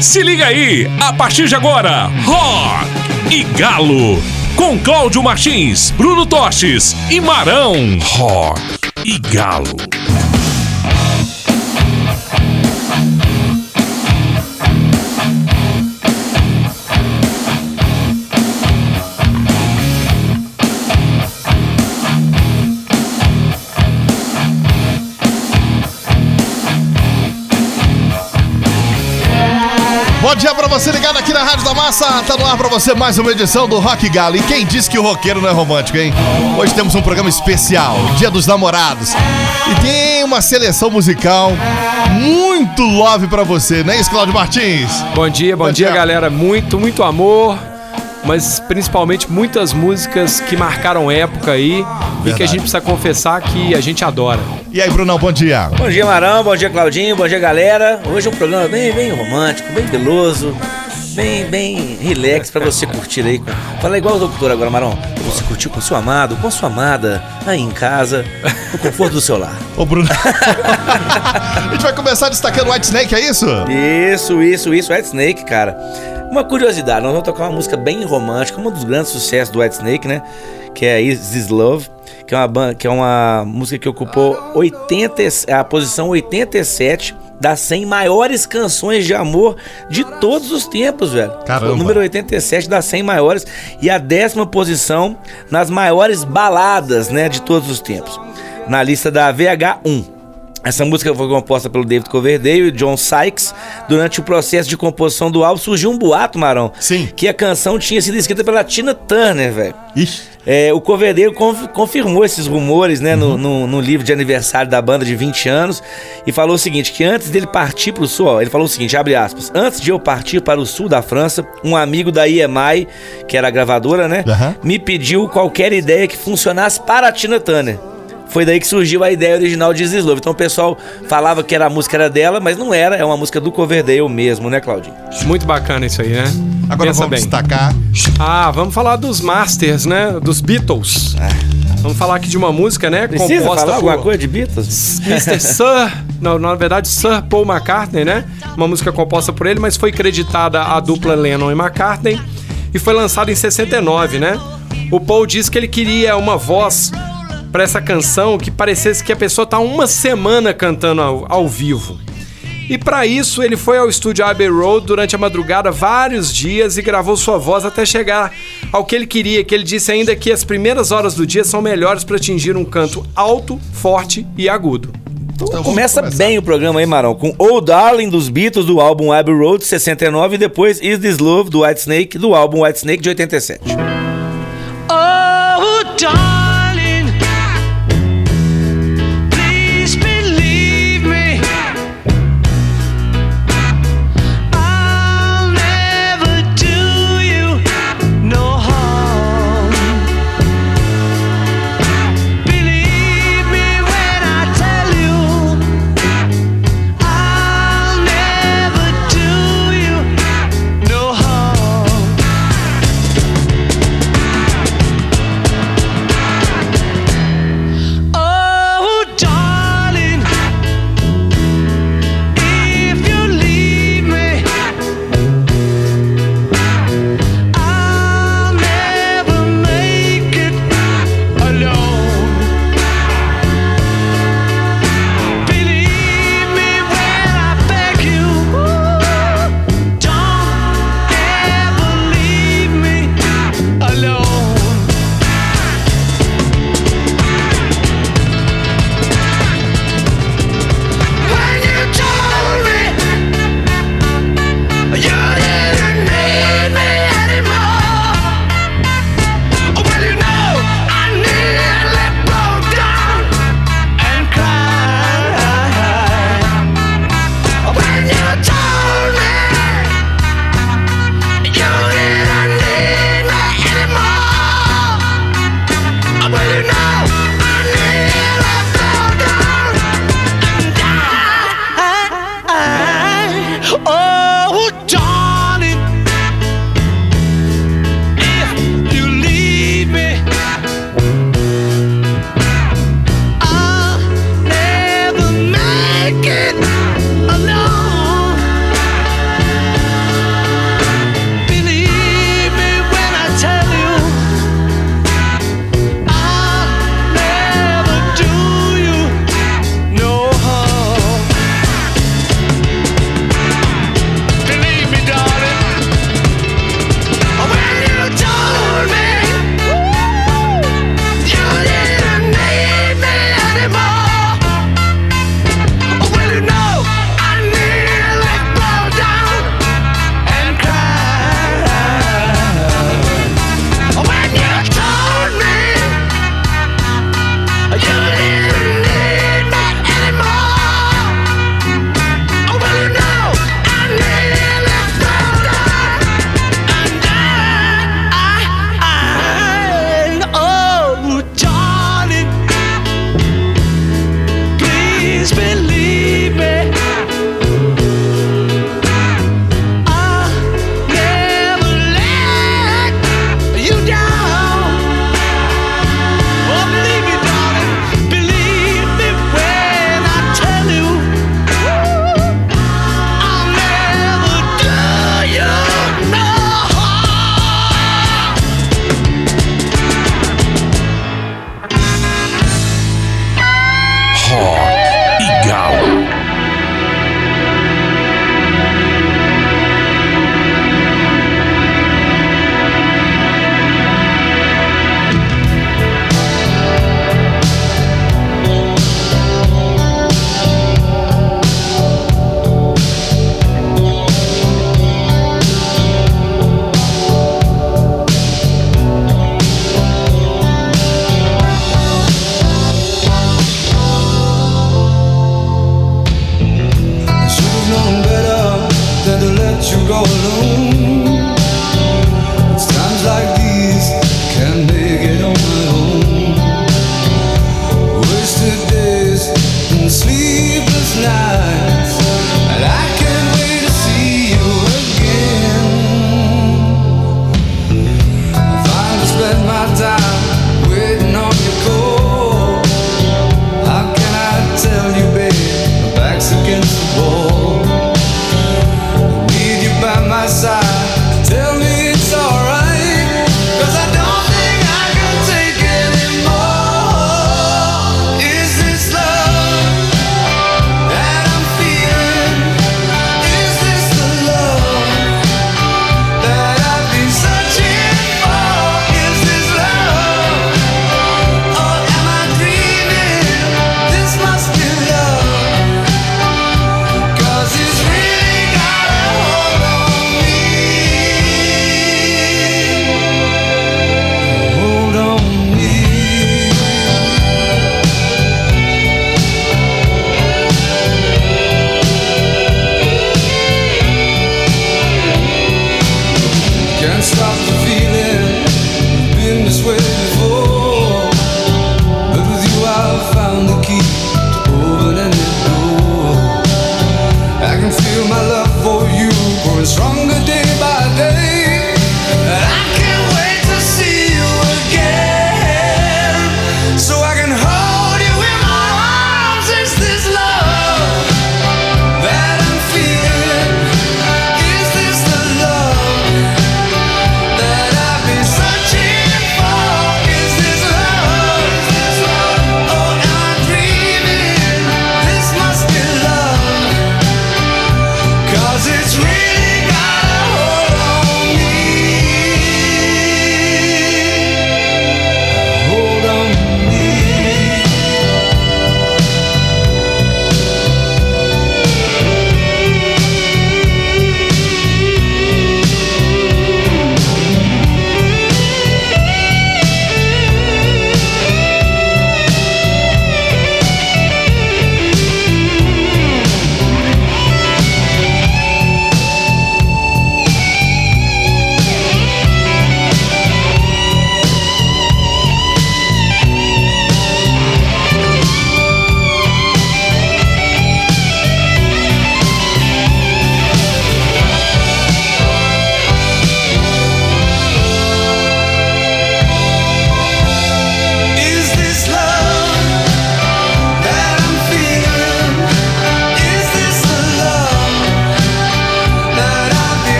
Se liga aí, a partir de agora, Rock e Galo. Com Cláudio Martins, Bruno Toches e Marão. Rock e Galo. Dia pra você ligado aqui na Rádio da Massa. Tá no ar pra você mais uma edição do Rock Galo. E quem disse que o roqueiro não é romântico, hein? Hoje temos um programa especial, Dia dos Namorados. E tem uma seleção musical muito love pra você, não é isso, Cláudio Martins? Bom dia, bom, Bom dia, dia. galera. Muito, muito amor, mas principalmente muitas músicas que marcaram época aí e que Verdade. a gente precisa confessar que a gente adora. E aí, Brunão, bom dia. Bom dia, Marão. Bom dia, Claudinho. Bom dia, galera. Hoje é um programa bem, bem romântico, bem veloso, bem, bem relax pra você curtir aí. Fala igual o locutor agora, Marão. Você curtir com seu amado, com sua amada, aí em casa, no conforto do seu lar. Ô, Bruno. a gente vai começar destacando White Snake, é isso? Isso, isso, isso. White Snake, cara. Uma curiosidade, nós vamos tocar uma música bem romântica, um dos grandes sucessos do White Snake, né? Que é Is This Love, que é uma, que é uma música que ocupou 80, e- a posição 87 das 100 maiores canções de amor de todos os tempos, velho. Caramba. O número 87 das 100 maiores e a décima posição nas maiores baladas, né, de todos os tempos. Na lista da VH1. Essa música foi composta pelo David Coverdale e John Sykes. Durante o processo de composição do álbum surgiu um boato, Marão. Sim. Que a canção tinha sido escrita pela Tina Turner, velho. É, o Coverdale conf- confirmou esses rumores, né, no, no- no livro de aniversário da banda de 20 anos e falou o seguinte, que antes dele partir para o sul, ó, ele falou o seguinte, abre aspas, antes de eu partir para o sul da França, um amigo da EMI, que era a gravadora, né, Aham. me pediu qualquer ideia que funcionasse para a Tina Turner. Foi daí que surgiu a ideia original de This Love. Então o pessoal falava que era a música era dela, mas não era, é uma música do Coverdale mesmo, né, Claudinho? Muito bacana isso aí, né? Agora Pensa vamos bem. destacar. Ah, vamos falar dos Masters, né? Dos Beatles. Vamos falar aqui de uma música, né? É. Precisa composta falar alguma por coisa de Beatles? Mr. Sir, não, na verdade Sir Paul McCartney, né? Uma música composta por ele, mas foi creditada à dupla Lennon e McCartney e foi lançada em 69, né? O Paul disse que ele queria uma voz para essa canção que parecesse que a pessoa tá uma semana cantando ao, ao vivo. E para isso ele foi ao estúdio Abbey Road durante a madrugada vários dias e gravou sua voz até chegar ao que ele queria, que ele disse ainda que as primeiras horas do dia são melhores para atingir um canto alto, forte e agudo. Então vamos Começa bem o programa aí, Marão, com Oh Darling dos Beatles do álbum Abbey Road 69 e depois Is This Love do White Snake do álbum White Snake de 87.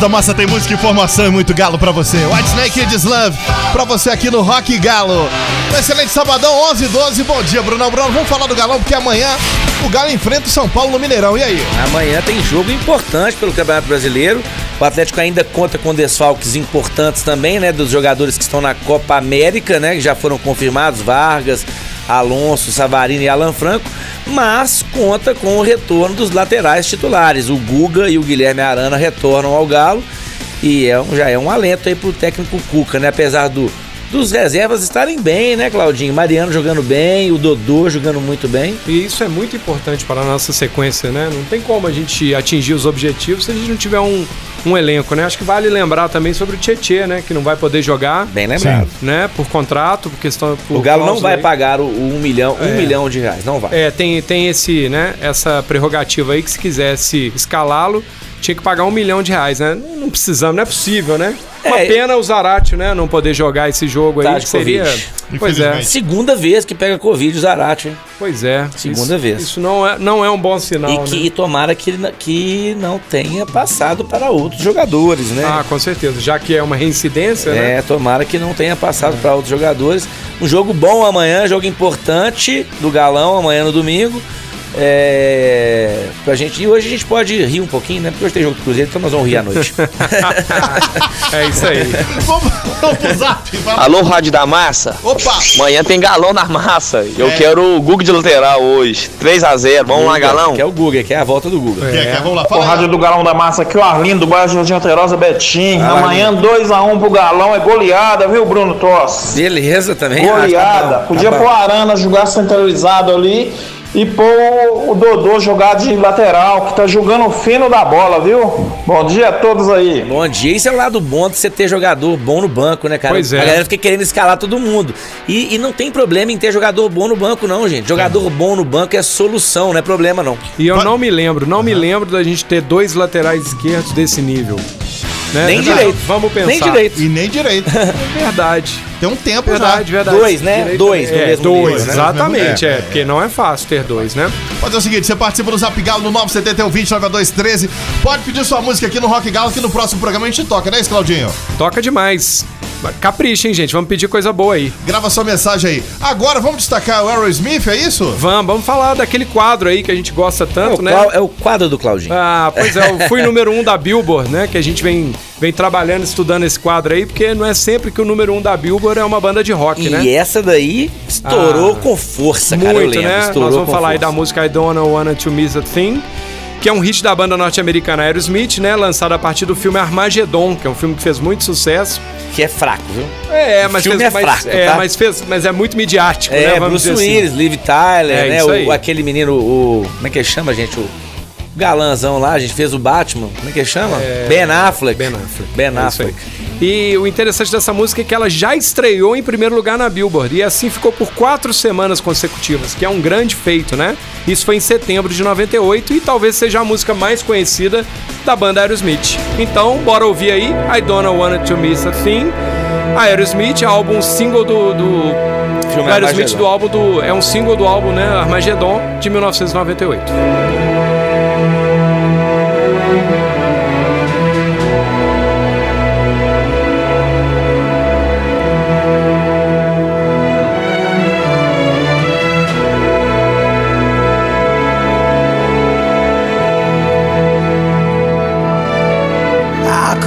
Da Massa tem música, informação e muito galo pra você. White Snake Kids Love pra você aqui no Rock Galo. Um excelente sabadão, 11 e 12. Bom dia, Brunão Bruno. Vamos falar do Galão porque amanhã o Galo enfrenta o São Paulo no Mineirão. E aí? Amanhã tem jogo importante pelo Campeonato Brasileiro. O Atlético ainda conta com desfalques importantes também, né? Dos jogadores que estão na Copa América, né? Que já foram confirmados: Vargas, Alonso, Savarino e Alan Franco. Mas conta com o retorno dos laterais titulares. O Guga e o Guilherme Arana retornam ao Galo. E é já é um alento aí pro técnico Cuca, né? Apesar do, dos reservas estarem bem, né, Claudinho? Mariano jogando bem, o Dodô jogando muito bem. E isso é muito importante para a nossa sequência, né? Não tem como a gente atingir os objetivos se a gente não tiver um, um elenco, né? Acho que vale lembrar também sobre o Tietê, né? Que não vai poder jogar, Bem lembrado. né? Por contrato, por questão... Por O Galo não vai aí. pagar o, o um milhão, um É. milhão de reais, não vai. É, tem, tem esse, né, essa prerrogativa aí que se quisesse escalá-lo, tinha que pagar um milhão de reais, né? Não, não precisamos, não é possível, né? Uma É. pena o Zarate, né, não poder jogar esse jogo Tá aí, de que seria... Covid. Pois é. Segunda vez que pega Covid o Zarate, hein? pois é. Segunda Isso- vez. Isso não é, não é um bom sinal, e que né? e tomara que, ele, que não tenha passado para outros jogadores, né? Ah, com certeza. Já que é uma reincidência, né? É, tomara que não tenha passado para outros jogadores. Um jogo bom amanhã, jogo importante do Galão amanhã no domingo. É, pra gente, e hoje a gente pode rir um pouquinho, né? Porque hoje tem jogo do Cruzeiro, então nós vamos rir à noite. É isso aí. Vamos, vamos pro zap. Fala. Alô, Rádio da Massa? Opa! Amanhã tem galão na massa. Eu É. quero o Google de lateral hoje. 3x0. Vamos lá, galão? Que é o Guga, que é a volta do Guga. Quer, quer? Vamos lá, fala. aí. Rádio do Galão da Massa, aqui o Arlindo, do bairro Jardim Alterosa, Betim. Ah, Amanhã 2x1 pro Galão, é goleada, viu, Bruno Toss? Beleza também. Goleada. Ah, tá Podia tá pôr bom. o Arana jogar centralizado ali e pôr o Dodô jogar de lateral, que tá jogando fino da bola, viu? Bom dia a todos aí. Bom dia, isso é o lado bom de você ter jogador bom no banco, né, cara? Pois é. A galera fica querendo escalar todo mundo. E, e não tem problema em ter jogador bom no banco, não, gente. Jogador bom no banco é solução, não é problema, não. E eu não me lembro, não me lembro da gente ter dois laterais esquerdos desse nível. Né? Nem Verdade. direito. Vamos pensar. Nem direito. E nem direito. É verdade. Tem um tempo Verdade, já. verdade. Dois, né? Direito- Dois é, mesmo dois, nível, né? exatamente, É, é, é, porque não é fácil ter dois, né? Fazer o seguinte, você participa do Zap Galo no 971 20 9213. Pode pedir sua música aqui no Rock Galo, que no próximo programa a gente toca, né, Claudinho? Toca demais. Capricha, hein, gente? Vamos pedir coisa boa aí. Grava sua mensagem aí. Agora vamos destacar o Aerosmith, é isso? Vamos, vamos falar daquele quadro aí que a gente gosta É tanto, o, né? qual- é o quadro do Claudinho. Ah, pois é, eu fui número um da Billboard, né? Que a gente vem, vem trabalhando, estudando esse quadro aí, porque não é sempre que o número um da Billboard é uma banda de rock, e né? essa daí estourou Ah, com força, cara. eu Muito, lembro. né? Estourou Nós vamos com falar aí força. da música I Don't Wanna to Miss a Thing, que é um hit da banda norte-americana Aerosmith, né? Lançado a partir do filme Armageddon, que é um filme que fez muito sucesso. Que é fraco, viu? É, O mas filme fez, é mas, fraco, é, tá? mas fez, mas é muito midiático, né? É, Vamos Bruce dizer assim. Willis, Liv Tyler, É, né? O, aquele menino, o. Como é que ele chama, gente? O galanzão lá, a gente fez o Batman. Como é que ele chama? Ben Affleck. Ben Affleck. Ben É Affleck. E o interessante dessa música é que ela já estreou em primeiro lugar na Billboard e assim ficou por quatro semanas consecutivas, que é um grande feito, né? Isso foi em setembro de 98 e talvez seja a música mais conhecida da banda Aerosmith. Então, bora ouvir aí I Don't Wanna to Miss a Thing. Aerosmith, álbum single do, do Filme Aerosmith do álbum do é um single do álbum, né, Armageddon de 1998.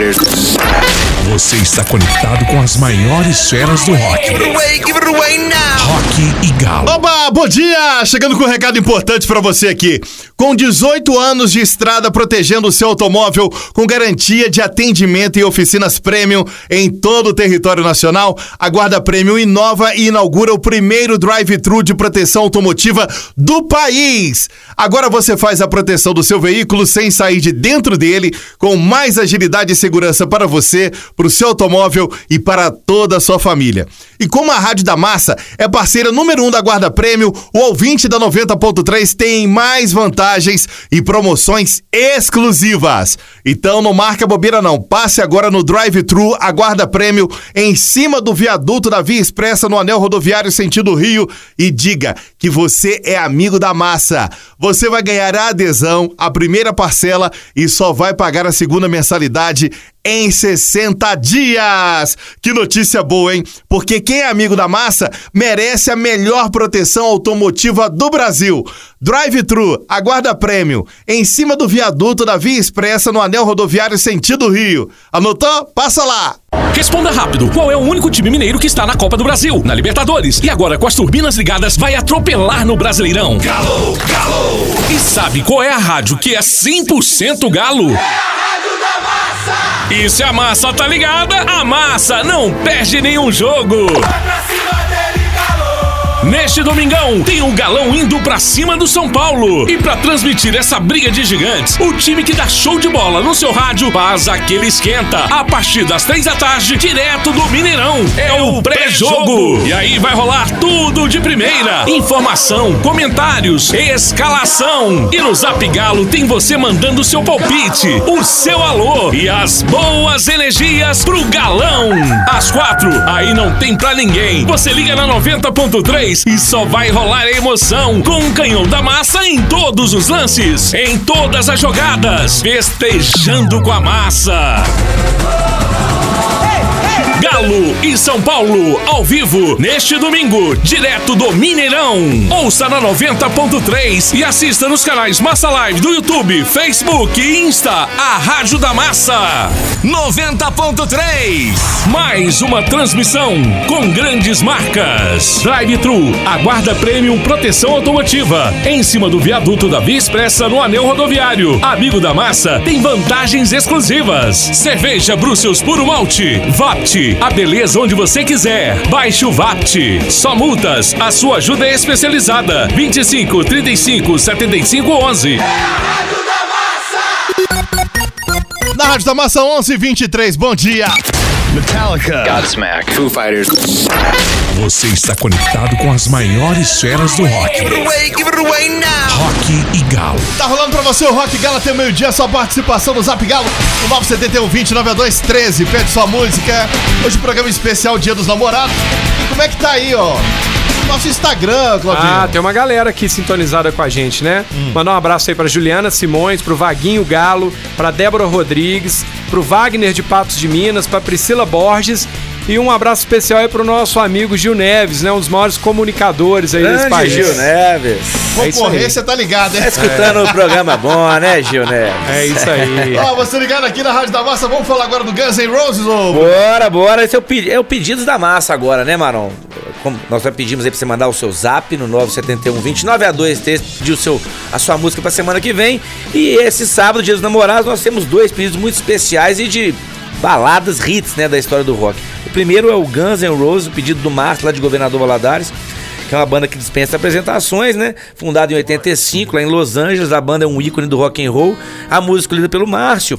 Fighters. Você está conectado com as maiores feras do rock. Rock e Galo. Oba, bom dia! Chegando com um recado importante pra você aqui. Com 18 anos de estrada protegendo o seu automóvel com garantia de atendimento e oficinas premium em todo o território nacional, a Guarda Premium inova e inaugura o primeiro drive-thru de proteção automotiva do país. Agora você faz a proteção do seu veículo sem sair de dentro dele, com mais agilidade e segurança para você, para o seu automóvel e para toda a sua família. E como a Rádio da Massa é parceira número um da Guarda Prêmio, o ouvinte da 90.3 tem mais vantagens e promoções exclusivas. Então não marca bobeira não, passe agora no drive-thru a Guarda Prêmio em cima do viaduto da Via Expressa no anel rodoviário sentido Rio e diga que você é amigo da massa. Você vai ganhar a adesão, a primeira parcela e só vai pagar a segunda mensalidade em 60 dias. Que notícia boa, hein? Porque quem é amigo da massa merece a melhor proteção automotiva do Brasil. Drive-thru, aguarda prêmio, em cima do viaduto da Via Expressa no anel rodoviário sentido Rio. Anotou? Passa lá. Responda rápido. Qual é o único time mineiro que está na Copa do Brasil, na Libertadores e agora com as turbinas ligadas vai atropelar no Brasileirão? Galo, Galo. E sabe qual é a rádio que é 100% Galo? E se a massa tá ligada, a massa não perde nenhum jogo. Neste domingão, tem um galão indo pra cima do São Paulo. E pra transmitir essa briga de gigantes, o time que dá show de bola no seu rádio faz aquele esquenta. A partir das três da tarde, direto do Mineirão. É o pré-jogo. E aí vai rolar tudo de primeira: informação, comentários, escalação. E no Zap Galo tem você mandando seu palpite, o seu alô e as boas energias pro galão. Às quatro, aí não tem pra ninguém. Você liga na 90.3 e só vai rolar emoção com o canhão da massa em todos os lances, em todas as jogadas, festejando com a massa. Galo e São Paulo, ao vivo, neste domingo, direto do Mineirão. Ouça na 90.3 e assista nos canais Massa Live do YouTube, Facebook e Insta, a Rádio da Massa. 90.3. Mais uma transmissão com grandes marcas. Drive-Thru, aguarda Premium Proteção Automotiva. Em cima do viaduto da Via Expressa no Anel Rodoviário. Amigo da Massa tem vantagens exclusivas. Cerveja Brussels Puro Malte. Vapt, a beleza onde você quiser. Baixe o Vapt. Só multas. A sua ajuda é especializada. 25 35 75 11. Na Rádio da Massa 1123, bom dia. Metallica. Godsmack. Foo Fighters. Você está conectado com as maiores feras do rock. Rock e Galo. Tá rolando pra você o Rock Gala até meio-dia, sua participação no Zap Galo, o 971 20 9213, pede sua música. Hoje programa especial Dia dos Namorados. E como é que tá aí, ó? Nosso Instagram, Claudinho. Ah, tem uma galera aqui sintonizada com a gente, né? Hum. Mandar um abraço aí pra Juliana Simões, pro Vaguinho Galo, pra Débora Rodrigues, pro Wagner de Patos de Minas, pra Priscila Borges E um abraço especial aí pro nosso amigo Gil Neves, né? Um dos maiores comunicadores aí desse Grande país. Gil Neves. É. Concorrência tá ligado, hein? Tá escutando o programa bom, né, Gil Neves? É isso aí. Ó, você ligado aqui na Rádio da Massa, vamos falar agora do Guns N' Roses, ô? Bora, bora. Esse é o, pedi- é o Pedidos da Massa agora, né, Maron? Como nós já pedimos aí pra você mandar o seu zap no 971 29 a 2 pedir o seu, a sua música pra semana que vem. E esse sábado, Dia dos Namorados, nós temos dois pedidos muito especiais e de baladas hits, né, da história do rock. O primeiro é o Guns N' Roses, o pedido do Márcio, lá de Governador Valadares. Que é uma banda que dispensa apresentações, né? Fundada em 85, lá em Los Angeles, a banda é um ícone do rock and roll. A música escolhida pelo Márcio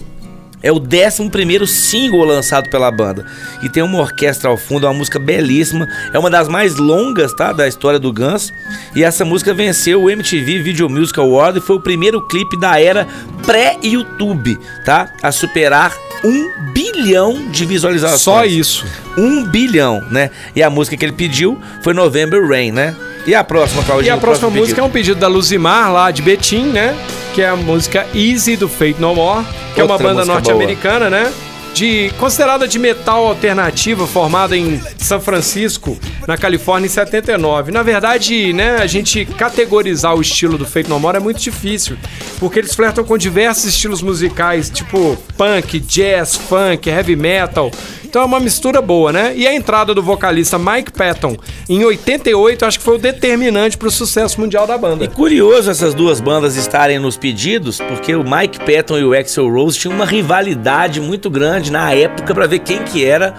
é o 11 single lançado pela banda. E tem uma orquestra ao fundo, é uma música belíssima. É uma das mais longas, tá? Da história do Guns. E essa música venceu o MTV Video Music Award e foi o primeiro clipe da era pré-YouTube, tá? A superar um bilhão de visualizações. Só isso. Um bilhão, né? E a música que ele pediu foi November Rain, né? E a próxima, E Claudinho? a o próxima música é um pedido da Luzimar, lá de Betim, né? Que é a música Easy do Fate No More, que é uma Outra banda música norte-americana, né? De, considerada de metal alternativa, formada em São Francisco, na Califórnia, em 79. Na verdade, né, a gente categorizar o estilo do Fate No More é muito difícil, porque eles flertam com diversos estilos musicais, tipo punk, jazz, funk, heavy metal. Então é uma mistura boa, né? E a entrada do vocalista Mike Patton em 88, acho que foi o determinante pro sucesso mundial da banda. E curioso essas duas bandas estarem nos pedidos, porque o Mike Patton e o Axel Rose tinham uma rivalidade muito grande na época pra ver quem que era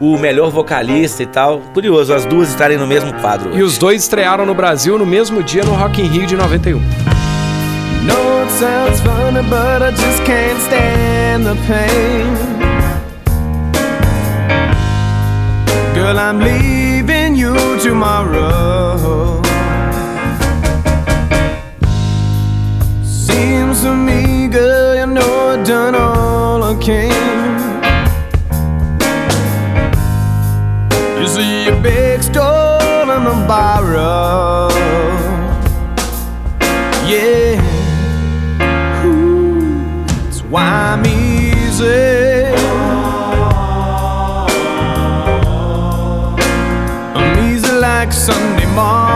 o melhor vocalista e tal. Curioso as duas estarem no mesmo quadro. E os dois estrearam no Brasil no mesmo dia no Rock in Rio de 91. know it sounds funny, but I just can't stand the pain. Girl, I'm leaving you tomorrow. Seems to me, girl, you know I've done all I can. Big store and a borrow. Yeah. Ooh, That's why I'm easy. I'm easy like Sunday morning.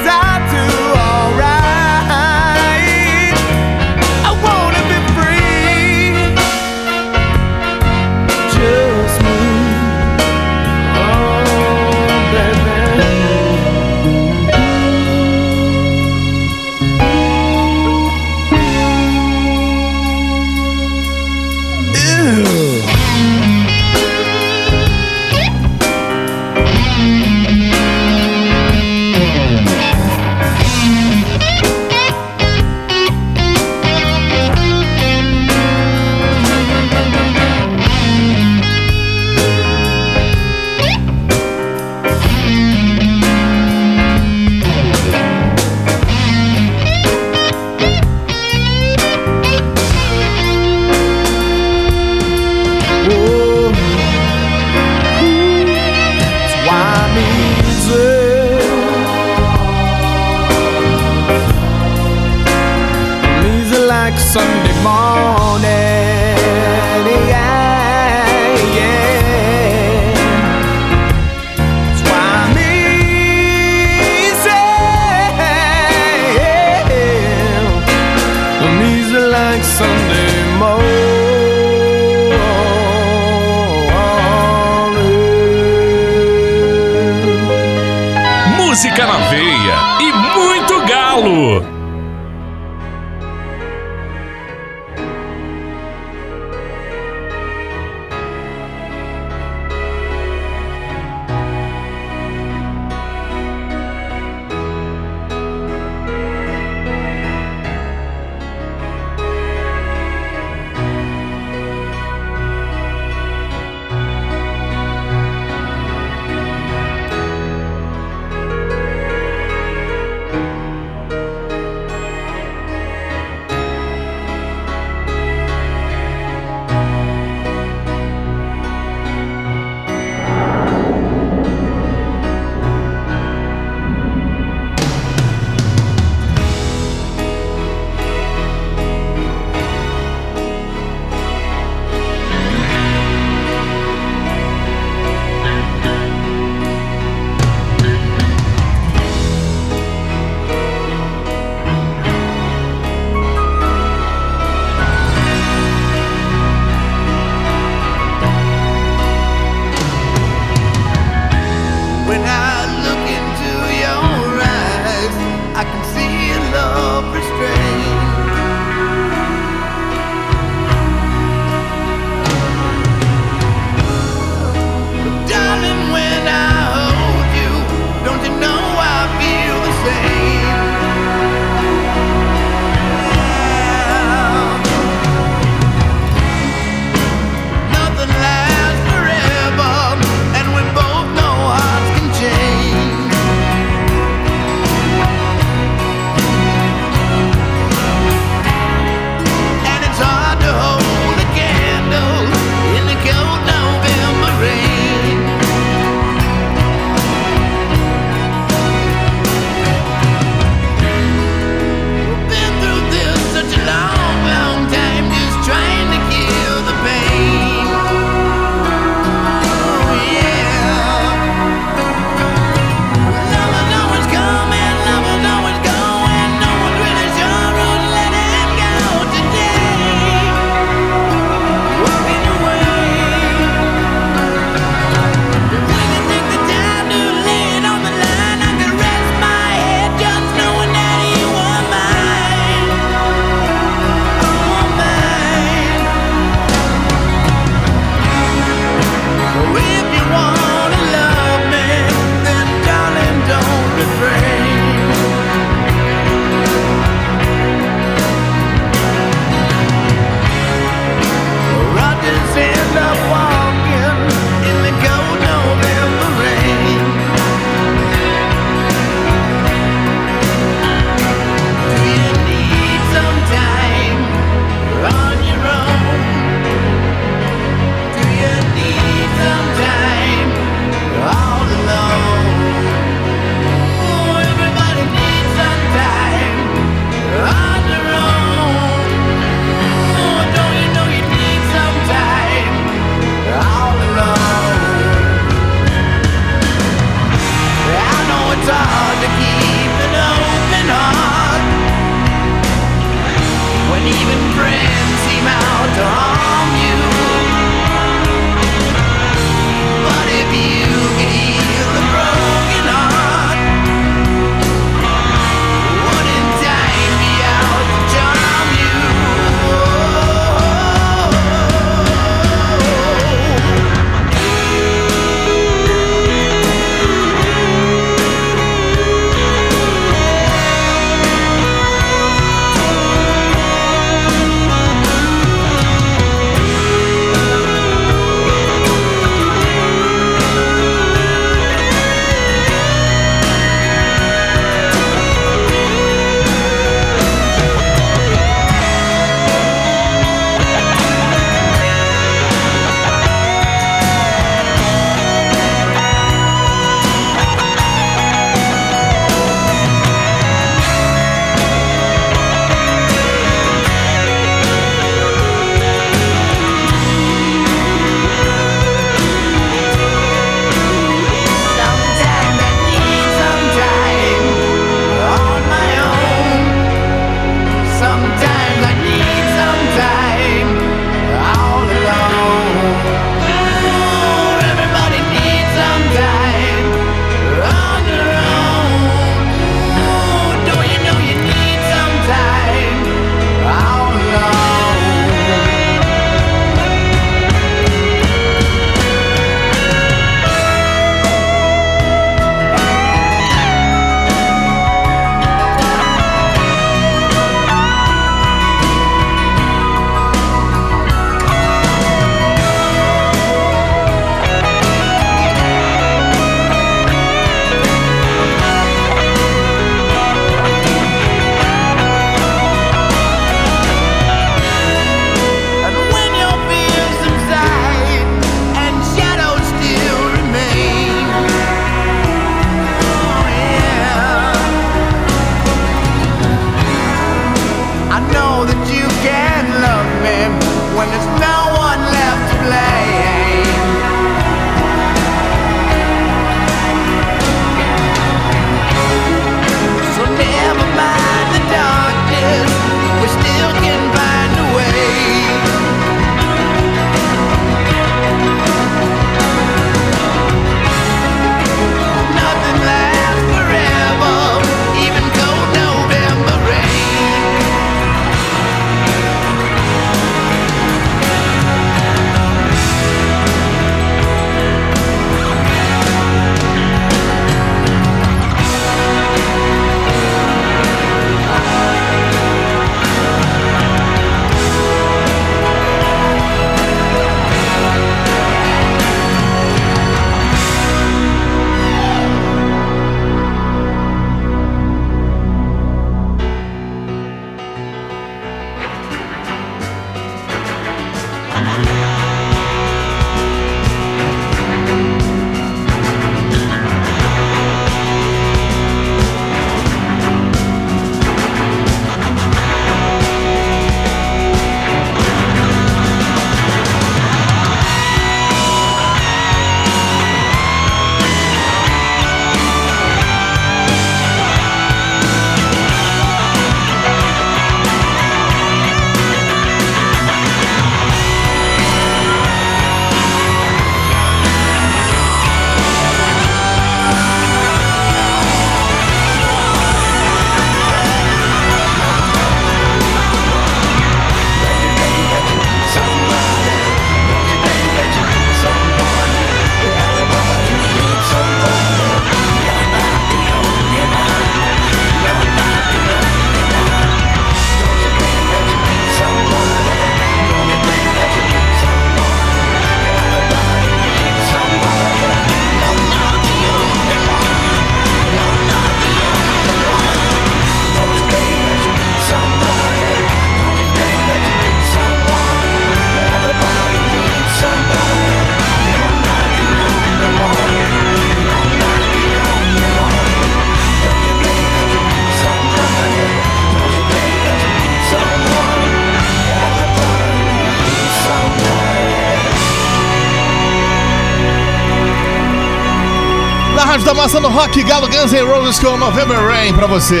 Rock Galo Guns N' Roses com November Rain pra você.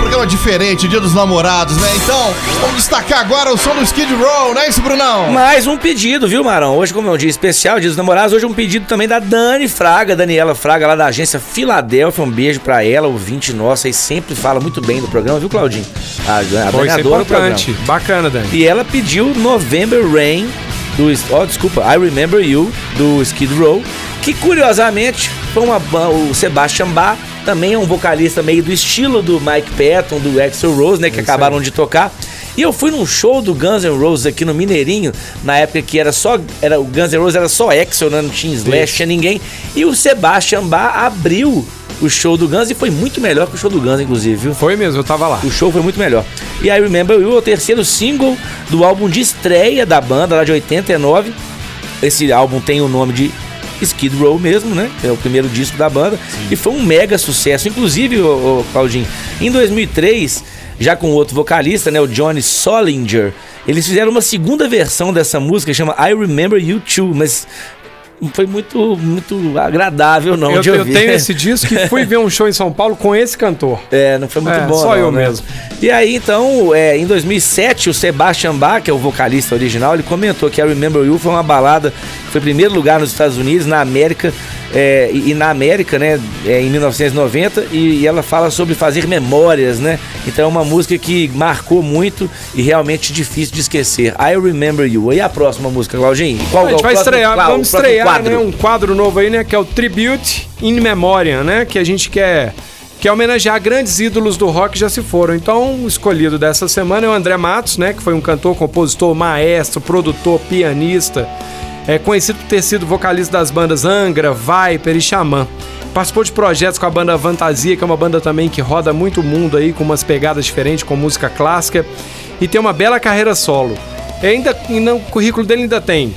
Programa diferente, Dia dos Namorados, né? Então, vamos destacar agora o som do Skid Row, não é isso, Brunão? Mais um pedido, viu, Marão? Hoje, como é um dia especial, dia dos namorados, hoje um pedido também da Dani Fraga, Daniela Fraga, lá da agência Filadélfia. Um beijo pra ela, ouvinte nossa, e sempre fala muito bem do programa, viu, Claudinho? A, a Pô, Dani é adora o programa. importante. Bacana, Dani. E ela pediu November Rain do. Oh, desculpa, I Remember You, do Skid Row. Que curiosamente foi uma o Sebastian Bach, também é um vocalista meio do estilo do Mike Patton, do Axel Rose, né? Que acabaram de tocar. E eu fui num show do Guns N' Roses aqui no Mineirinho, na época que era só. Era, o Guns N' Roses era só Axel, né? não tinha Slash, tinha ninguém. E o Sebastian Bach abriu o show do Guns e foi muito melhor que o show do Guns, inclusive, viu? Foi mesmo, eu tava lá. O show foi muito melhor. E I Remember You é o terceiro single do álbum de estreia da banda, lá de 89. Esse álbum tem o nome de Skid Row mesmo, né? É o primeiro disco da banda. E foi um mega sucesso. Inclusive, ô, Claudinho, em 2003, já com outro vocalista, né? O Johnny Solinger, eles fizeram uma segunda versão dessa música, chama I Remember You Too, mas foi muito, muito agradável, não, eu, eu tenho esse disco e fui ver um show em São Paulo com esse cantor. É, não foi muito É, bom. só não, eu né? mesmo. E aí, então, é, em 2007, o Sebastian Bach, que é o vocalista original, ele comentou que a Remember You foi uma balada que foi primeiro lugar nos Estados Unidos, na América, é, e, e na América, né, é, em 1990, e, e ela fala sobre fazer memórias, né? Então é uma música que marcou muito e realmente difícil de esquecer. I Remember You. E a próxima música, Claudinho? Qual a é gente vai próximo estrear, qual- vamos estrear quadro? né, um quadro novo aí, né? Que é o Tribute in Memoriam, né? Que a gente quer, quer homenagear grandes ídolos do rock que já se foram. Então, o escolhido dessa semana é o André Matos, né? Que foi um cantor, compositor, maestro, produtor, pianista. É conhecido por ter sido vocalista das bandas Angra, Viper e Xamã. Participou de projetos com a banda Fantasia, que é uma banda também que roda muito o mundo aí, com umas pegadas diferentes, com música clássica. E tem uma bela carreira solo. E ainda, e no currículo dele ainda tem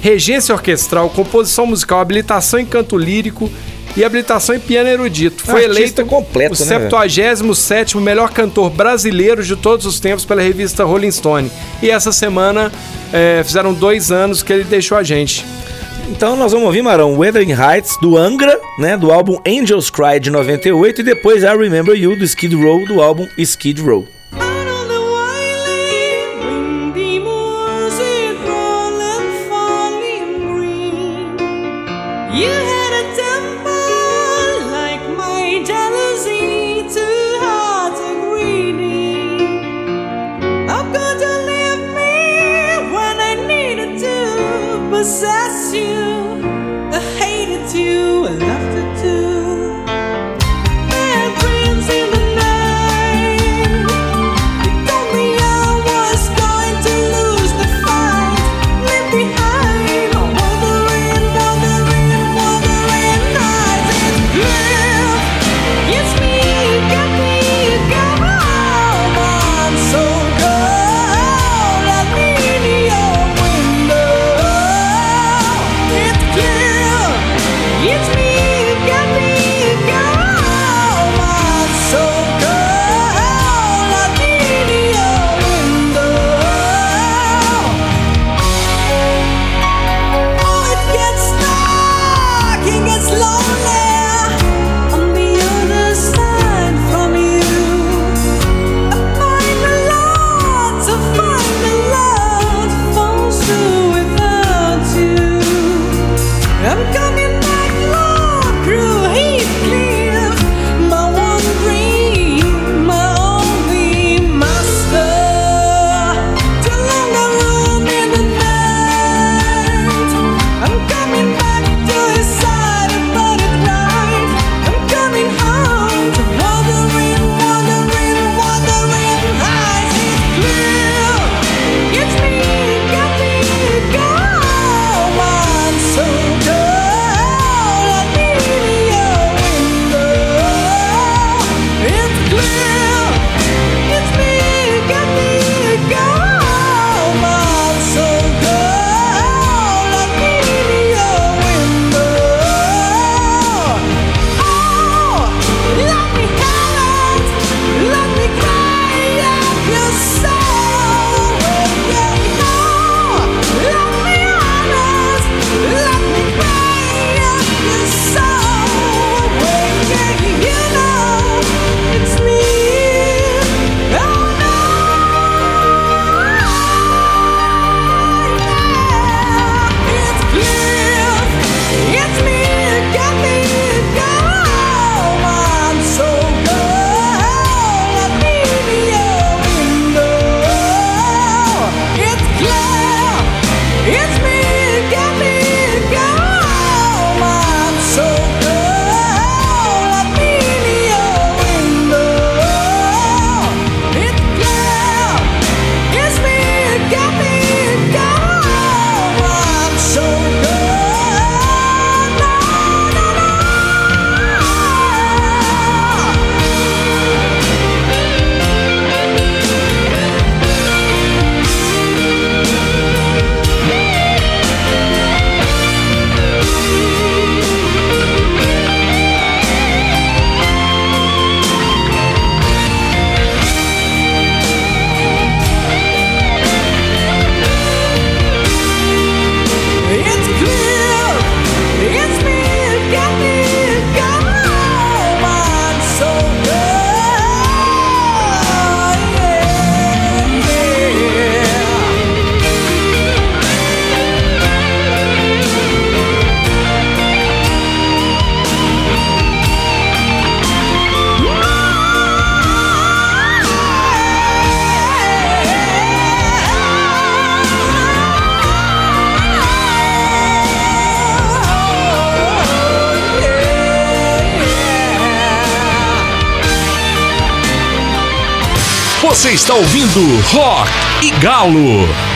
regência orquestral, composição musical, habilitação em canto lírico e habilitação em piano erudito. Foi Artista eleito completo, o né, velho? 77 melhor cantor brasileiro de todos os tempos pela revista Rolling Stone. E essa semana é, fizeram dois anos que ele deixou a gente. Então nós vamos ouvir, Marão, Wuthering Heights do Angra, né, do álbum Angels Cry de 98 e depois I Remember You do Skid Row do álbum Skid Row. Você está ouvindo Rock e Galo.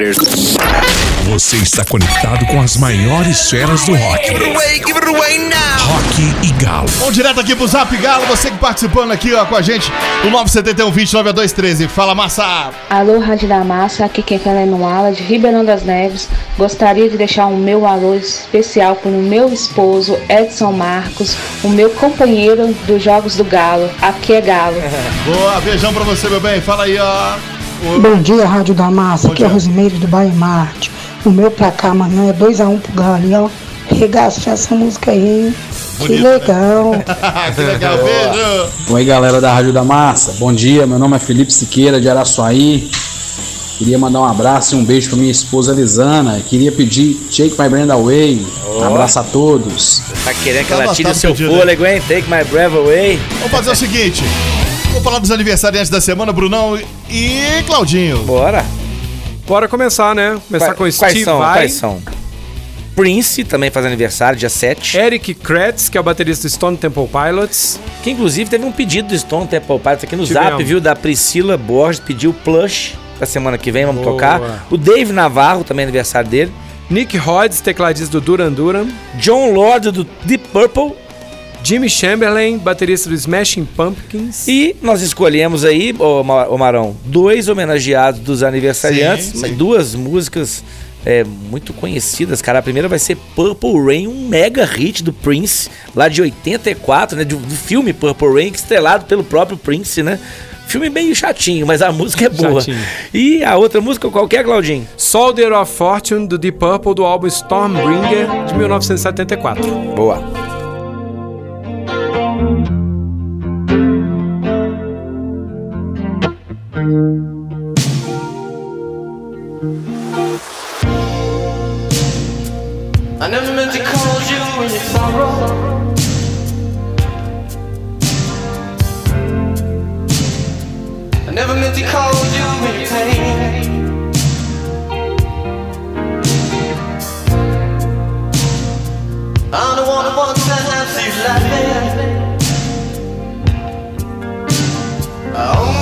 Fighters. Você está conectado com as maiores feras do rock. Rock e Galo. Vamos direto aqui pro Zap Galo, você que participando aqui ó, com a gente, o 971 20 9213. Fala, massa! Alô, Rádio da Massa, aqui quem fala é Noala, de Ribeirão das Neves. Gostaria de deixar um meu alô especial para o meu esposo, Edson Marcos, o meu companheiro dos Jogos do Galo. Aqui é Galo. Boa, beijão pra você, meu bem. Fala aí, ó. Bom dia, Rádio da Massa. Bom Aqui é dia. Rosimeire do Bairro Marte. O meu pra cá amanhã é 2x1 pro Galo. E ó, regaste essa música aí. hein? Que né? legal. que legal, beijo! Oi, galera da Rádio da Massa. Bom dia, meu nome é Felipe Siqueira de Araçuaí. Queria mandar um abraço e um beijo para minha esposa Lisana. Queria pedir Take My Brand Away. Um abraço a todos. Tá querendo que Tá ela tire o seu pedido, fôlego, hein? Take my breath away. Vamos fazer o seguinte: vamos falar dos aniversariantes da semana, Brunão e Claudinho. Bora. Bora começar, né? Começar com Quais Steve são? Vai, Quais são? Prince também faz aniversário, dia 7. Eric Kretz, que é o baterista do Stone Temple Pilots. Que inclusive teve um pedido do Stone Temple Pilots aqui no Tivemos. zap, viu? Da Priscila Borges, pediu plush pra semana que vem, vamos Boa. tocar. O Dave Navarro, também é aniversário dele. Nick Rhodes, tecladista do Duran Duran. John Lord do Deep Purple. Jimmy Chamberlain, baterista do Smashing Pumpkins. E nós escolhemos aí, ô, ô Marão, dois homenageados dos aniversariantes, Sim, sim. duas músicas é, muito conhecidas, cara. A primeira vai ser Purple Rain, um mega hit do Prince, lá de 84, né? Do, do filme Purple Rain, estrelado pelo próprio Prince, né? Filme meio chatinho, mas a música é boa. Chatinho. E a outra música, qual que é, Claudinho? Soldier of Fortune, do Deep Purple, do álbum Stormbringer, de 1974. Boa. I never meant to call you in your sorrow. I never meant to call you in your pain. I'm the one who wants to have you laughing. I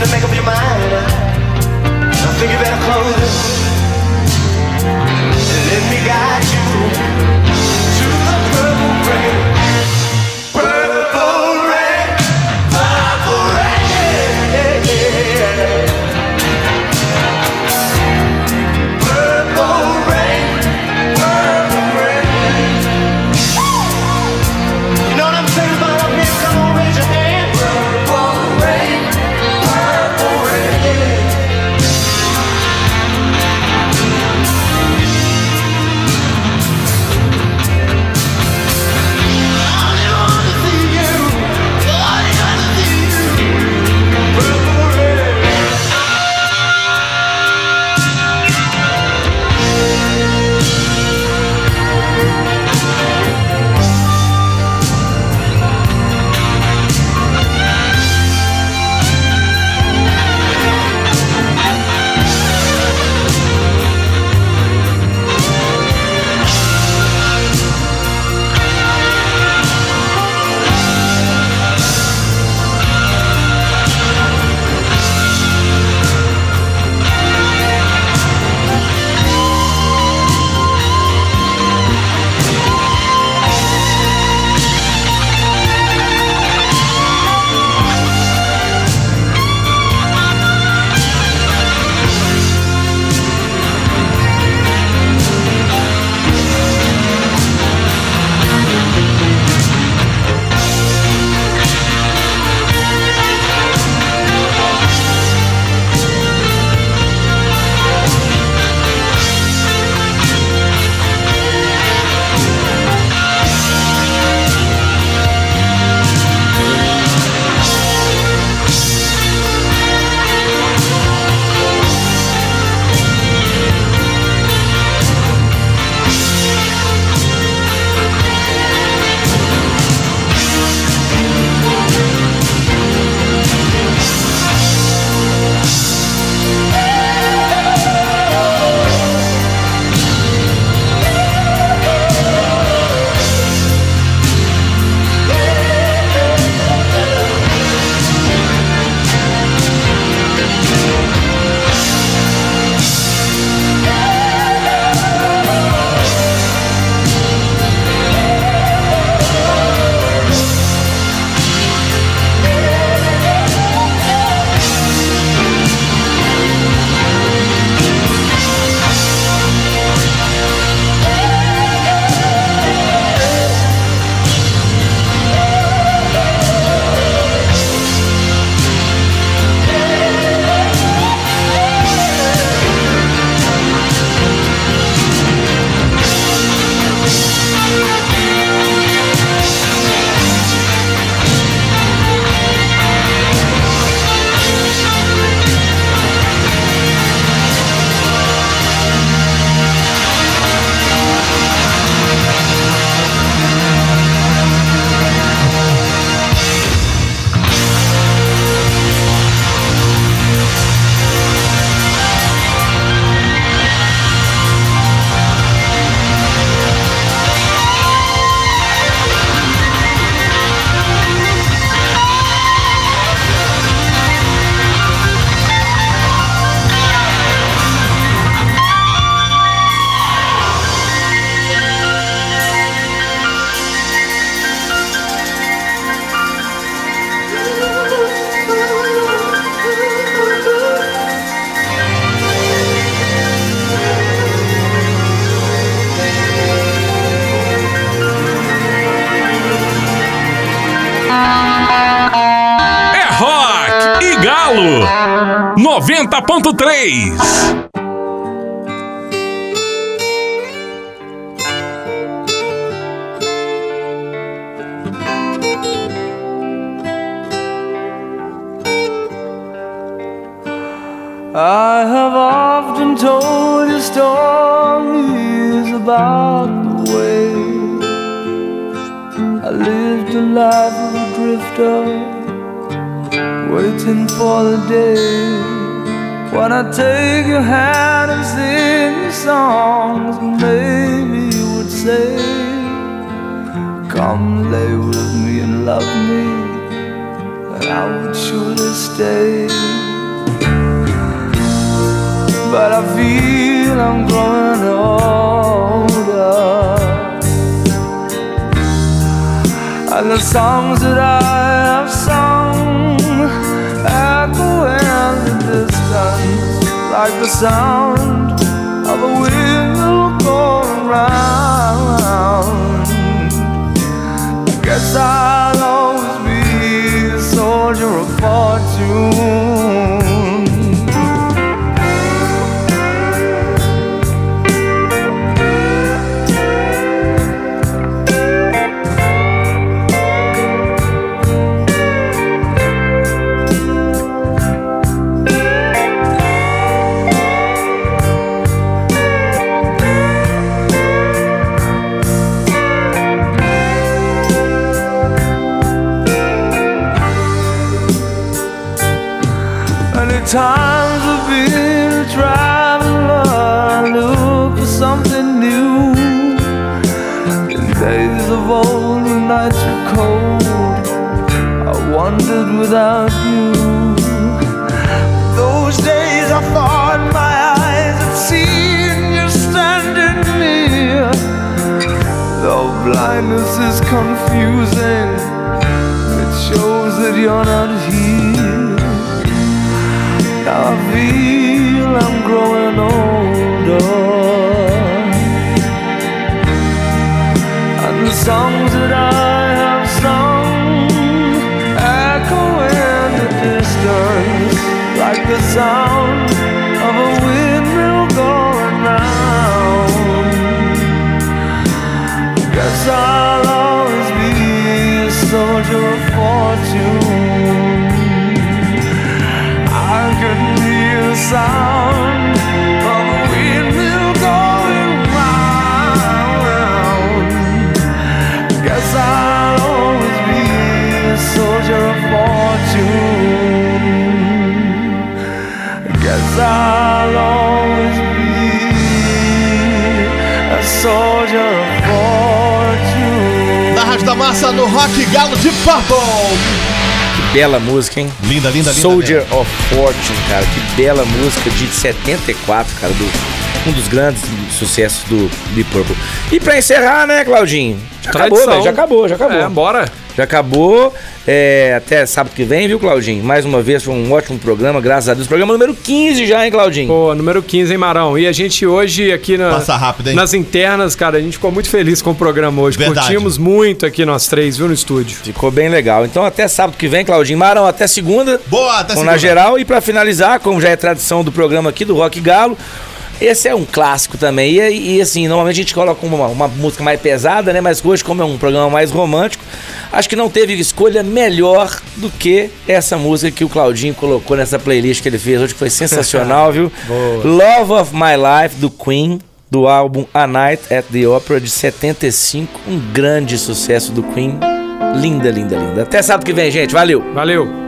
to make up your mind. 90.3. Many times I've been a traveler, look for something new. In days of old, when nights were cold, I wandered without you. Those days I thought my eyes had seen you standing near. Though blindness is confusing, it shows that you're not here. I feel I'm growing older. And the songs that I have sung Echo in the distance Like the sound of a windmill going round. Guess I'll always be a soldier of fortune sound of be be. Na da Massa, no Rock Galo de Purple. Bela música, hein? Linda, linda, linda. Soldier of Fortune, cara. Que bela música de 74, cara. Do, um dos grandes sucessos do Deep Purple. E pra encerrar, né, Claudinho? Já acabou, Tradição. velho. Já acabou, já acabou. É, bora. Já acabou. É, até sábado que vem, viu, Claudinho? Mais uma vez foi um ótimo programa, graças a Deus. Programa número 15 já, hein, Claudinho? Pô, número 15, hein, Marão? E a gente hoje aqui na, Passa rápido, hein? nas internas, cara, a gente ficou muito feliz com o programa hoje. Verdade. Curtimos muito aqui nós três, viu, no estúdio. Ficou bem legal. Então até sábado que vem, Claudinho. Marão, até segunda. Boa, até segunda. na geral. E pra finalizar, como já é tradição do programa aqui do Rock Galo, esse é um clássico também. E, e, assim, normalmente a gente coloca uma, uma música mais pesada, né? Mas hoje, como é um programa mais romântico, acho que não teve escolha melhor do que essa música que o Claudinho colocou nessa playlist que ele fez hoje, que foi sensacional, viu? Love of My Life, do Queen. Do álbum A Night at the Opera de 75, um grande sucesso do Queen. Linda, linda, linda. Até sábado que vem, gente. Valeu! Valeu!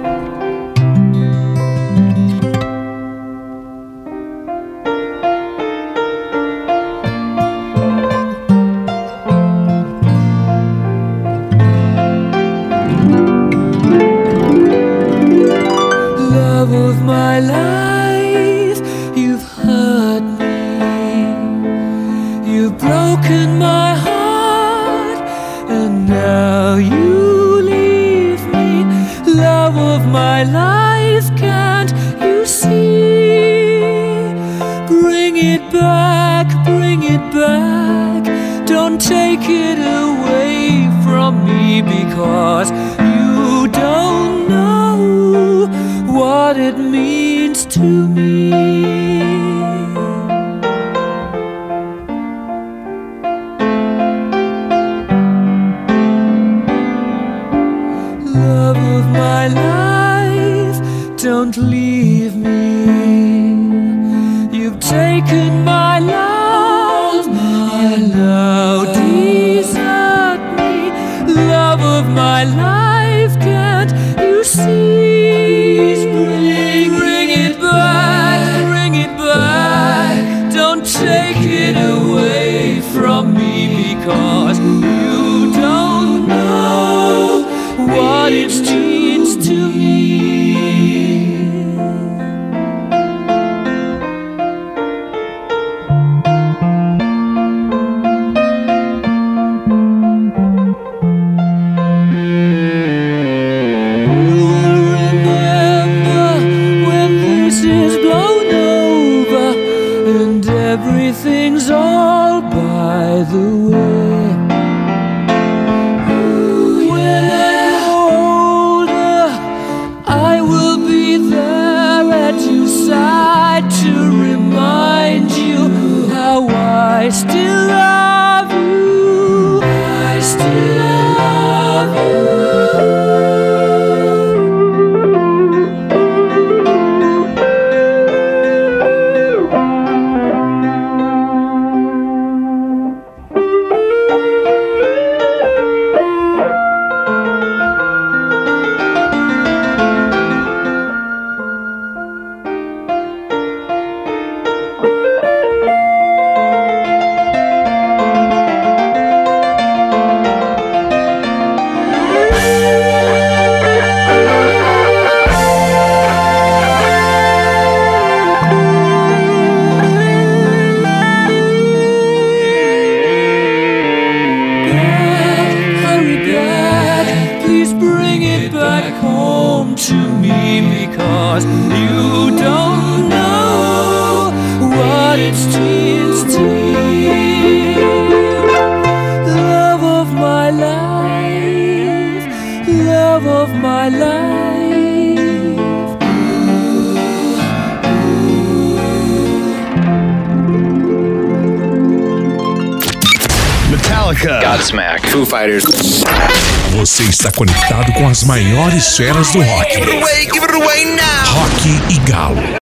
Maiores feras do rock.